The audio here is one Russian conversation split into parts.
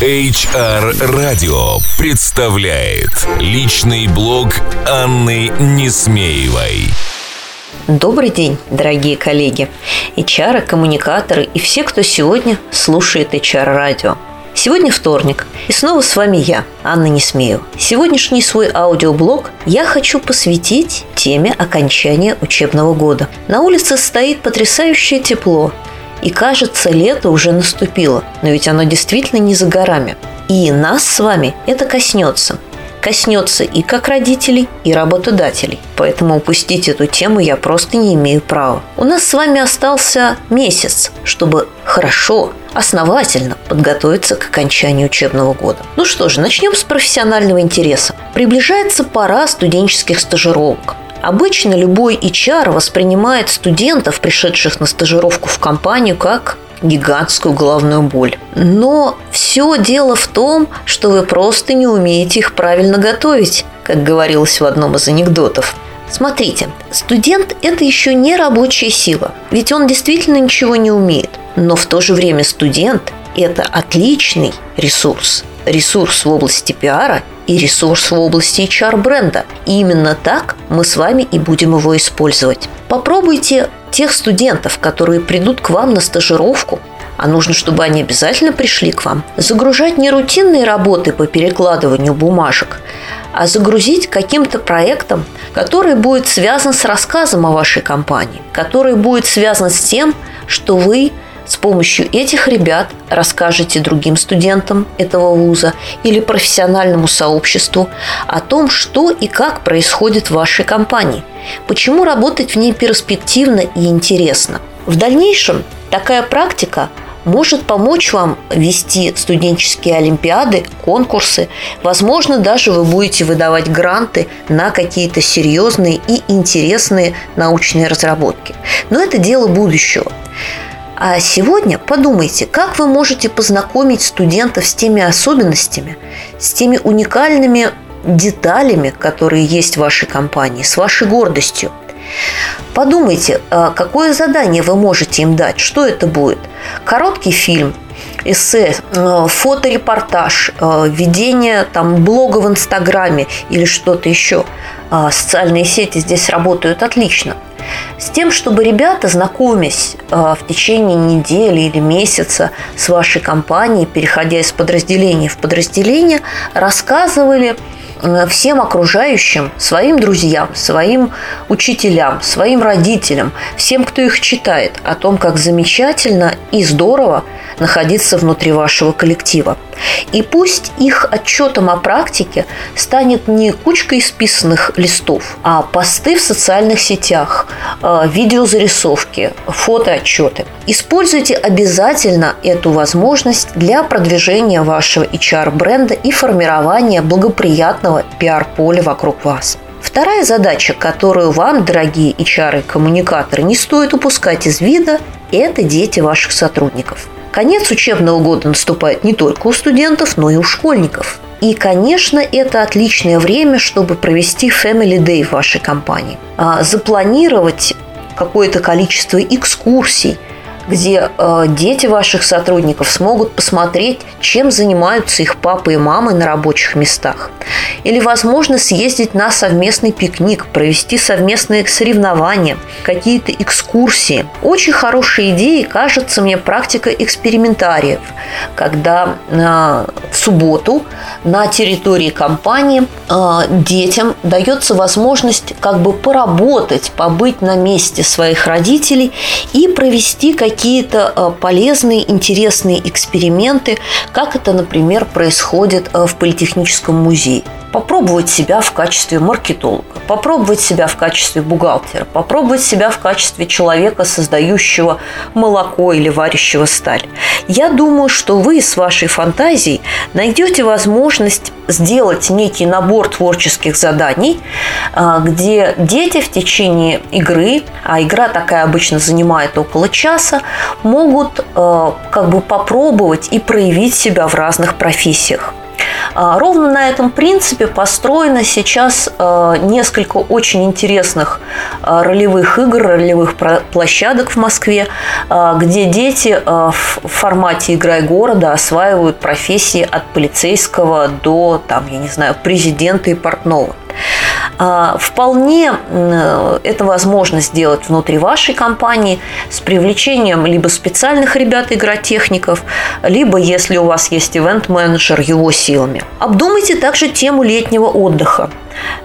HR Radio представляет личный блог Анны Несмеевой. Добрый день, дорогие коллеги, HR, коммуникаторы и все, кто сегодня слушает HR-радио. Сегодня вторник, и снова с вами я, Анна Несмеева. Сегодняшний свой аудиоблог я хочу посвятить теме окончания учебного года. На улице стоит потрясающее тепло, и кажется, лето уже наступило, но ведь оно действительно не за горами. И нас с вами это коснется. Коснется и как родителей, и работодателей. Поэтому упустить эту тему я просто не имею права. У нас с вами остался месяц, чтобы хорошо, основательно подготовиться к окончанию учебного года. Ну что же, начнем с профессионального интереса. Приближается пора студенческих стажировок. Обычно любой HR воспринимает студентов, пришедших на стажировку в компанию, как гигантскую головную боль. Но все дело в том, что вы просто не умеете их правильно готовить, как говорилось в одном из анекдотов. Смотрите, студент – это еще не рабочая сила, ведь он действительно ничего не умеет. Но в то же время студент – это отличный ресурс. Ресурс в области пиара и ресурс в области HR-бренда. И именно так мы с вами и будем его использовать. Попробуйте тех студентов, которые придут к вам на стажировку, а нужно, чтобы они обязательно пришли к вам, загружать не рутинные работы по перекладыванию бумажек, а загрузить каким-то проектом, который будет связан с рассказом о вашей компании, который будет связан с тем, что вы с помощью этих ребят расскажете другим студентам этого вуза или профессиональному сообществу о том, что и как происходит в вашей компании, почему работать в ней перспективно и интересно. В дальнейшем такая практика может помочь вам вести студенческие олимпиады, конкурсы. Возможно, даже вы будете выдавать гранты на какие-то серьезные и интересные научные разработки. Но это дело будущего. А сегодня подумайте, как вы можете познакомить студентов с теми особенностями, с теми уникальными деталями, которые есть в вашей компании, с вашей гордостью. Подумайте, а какое задание вы можете им дать, что это будет. Короткий фильм, эссе, э, фоторепортаж, э, ведение там, блога в Инстаграме или что-то еще. А социальные сети здесь работают отлично – с тем, чтобы ребята, знакомясь в течение недели или месяца с вашей компанией, переходя из подразделения в подразделение, рассказывали Э, всем окружающим, своим друзьям, своим учителям, своим родителям, всем, кто их читает, о том, как замечательно и здорово находиться внутри вашего коллектива. И пусть их отчетом о практике станет не кучка исписанных листов, а посты в социальных сетях, э, видеозарисовки, фотоотчеты. Используйте обязательно эту возможность для продвижения вашего HR-бренда и формирования благоприятного пиар-поля вокруг вас. Вторая задача, которую вам, дорогие HR и коммуникаторы, не стоит упускать из вида, это дети ваших сотрудников. Конец учебного года наступает не только у студентов, но и у школьников. И, конечно, это отличное время, чтобы провести Family Day в вашей компании. А запланировать какое-то количество экскурсий – где э, дети ваших сотрудников смогут посмотреть, чем занимаются их папы и мамы на рабочих местах. Или, возможно, съездить на совместный пикник, провести совместные соревнования, какие-то экскурсии. Очень хорошей идеей кажется мне практика экспериментариев, когда э, в субботу на территории компании э, детям дается возможность как бы поработать, побыть на месте своих родителей и провести какие какие-то э, полезные, интересные эксперименты, как это, например, происходит в Политехническом музее попробовать себя в качестве маркетолога, попробовать себя в качестве бухгалтера, попробовать себя в качестве человека, создающего молоко или варящего сталь. Я думаю, что вы с вашей фантазией найдете возможность сделать некий набор творческих заданий, а, где дети в течение игры, а игра такая обычно занимает около часа, могут а, как бы попробовать и проявить себя в разных профессиях. А, ровно на этом принципе построено сейчас а, несколько очень интересных а, ролевых игр, ролевых площадок в Москве, где дети в формате «Играй города» осваивают профессии от полицейского до, там, я не знаю, президента и портного. А, вполне это возможно сделать внутри вашей компании с привлечением либо специальных ребят-игротехников, либо, если у вас есть ивент-менеджер, его силами. Обдумайте также тему летнего отдыха.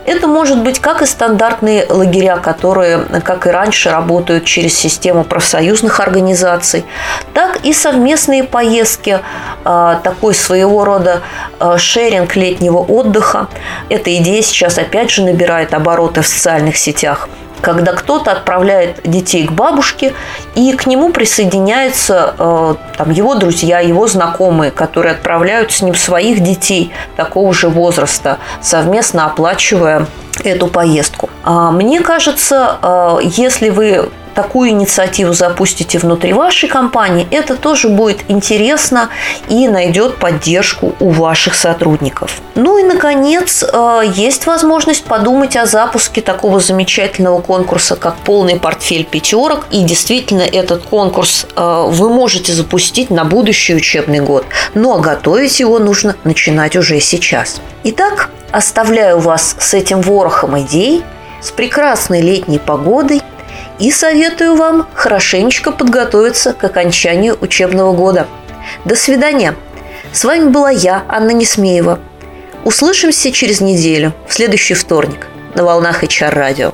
Это может быть как и стандартные лагеря, которые, как и раньше, работают через систему профсоюзных организаций, так и совместные поездки, а, такой своего рода а, шеринг летнего отдыха. Эта идея сейчас опять же набирает обороты в социальных сетях когда кто-то отправляет детей к бабушке, и к нему присоединяются э, там, его друзья, его знакомые, которые отправляют с ним своих детей такого же возраста, совместно оплачивая эту поездку. А мне кажется, э, если вы такую инициативу запустите внутри вашей компании, это тоже будет интересно и найдет поддержку у ваших сотрудников. Ну и, наконец, э, есть возможность подумать о запуске такого замечательного конкурса, как полный портфель пятерок. И действительно, этот конкурс э, вы можете запустить на будущий учебный год. Но готовить его нужно начинать уже сейчас. Итак, оставляю вас с этим ворохом идей, с прекрасной летней погодой – и советую вам хорошенечко подготовиться к окончанию учебного года. До свидания! С вами была я, Анна Несмеева. Услышимся через неделю, в следующий вторник, на волнах HR радио.